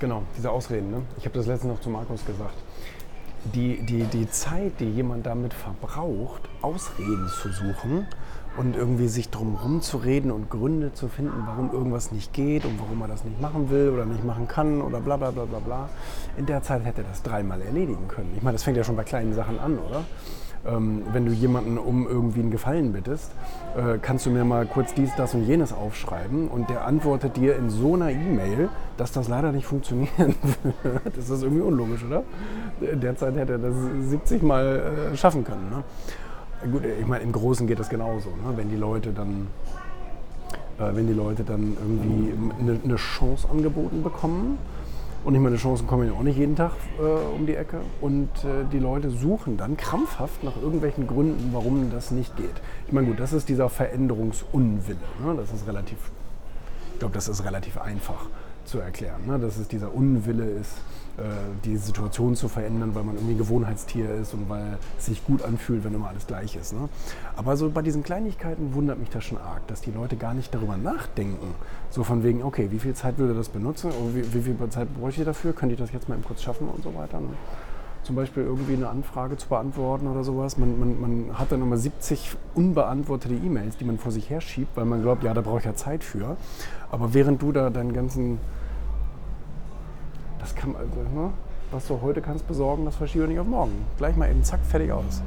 genau, diese Ausreden. Ne? Ich habe das letztens noch zu Markus gesagt. Die, die, die Zeit, die jemand damit verbraucht, Ausreden zu suchen und irgendwie sich drum rumzureden und Gründe zu finden, warum irgendwas nicht geht und warum er das nicht machen will oder nicht machen kann oder bla bla bla bla bla. In der Zeit hätte er das dreimal erledigen können. Ich meine, das fängt ja schon bei kleinen Sachen an, oder? Ähm, wenn du jemanden um irgendwie einen Gefallen bittest, äh, kannst du mir mal kurz dies, das und jenes aufschreiben und der antwortet dir in so einer E-Mail, dass das leider nicht funktionieren wird. das ist irgendwie unlogisch, oder? Derzeit hätte er das 70 Mal äh, schaffen können. Ne? Gut, ich meine, im Großen geht das genauso. Ne? Wenn die Leute dann äh, wenn die Leute dann irgendwie eine, eine Chance angeboten bekommen, und ich meine, Chancen kommen ja auch nicht jeden Tag äh, um die Ecke. Und äh, die Leute suchen dann krampfhaft nach irgendwelchen Gründen, warum das nicht geht. Ich meine, gut, das ist dieser Veränderungsunwille. Ne? Das ist relativ, ich glaube, das ist relativ einfach zu erklären. Ne? Dass es dieser Unwille ist, äh, die Situation zu verändern, weil man irgendwie Gewohnheitstier ist und weil es sich gut anfühlt, wenn immer alles gleich ist. Ne? Aber so bei diesen Kleinigkeiten wundert mich das schon arg, dass die Leute gar nicht darüber nachdenken. So von wegen, okay, wie viel Zeit würde das benutzen? Und wie, wie, viel Zeit bräuchte ich dafür? Könnte ich das jetzt mal eben kurz schaffen und so weiter? Ne? Zum Beispiel irgendwie eine Anfrage zu beantworten oder sowas. Man, man, man hat dann immer 70 unbeantwortete E-Mails, die man vor sich herschiebt, weil man glaubt, ja, da brauche ich ja Zeit für. Aber während du da deinen ganzen das kann also, ne? was du heute kannst besorgen, das verschiebe nicht auf morgen. Gleich mal eben zack, fertig aus.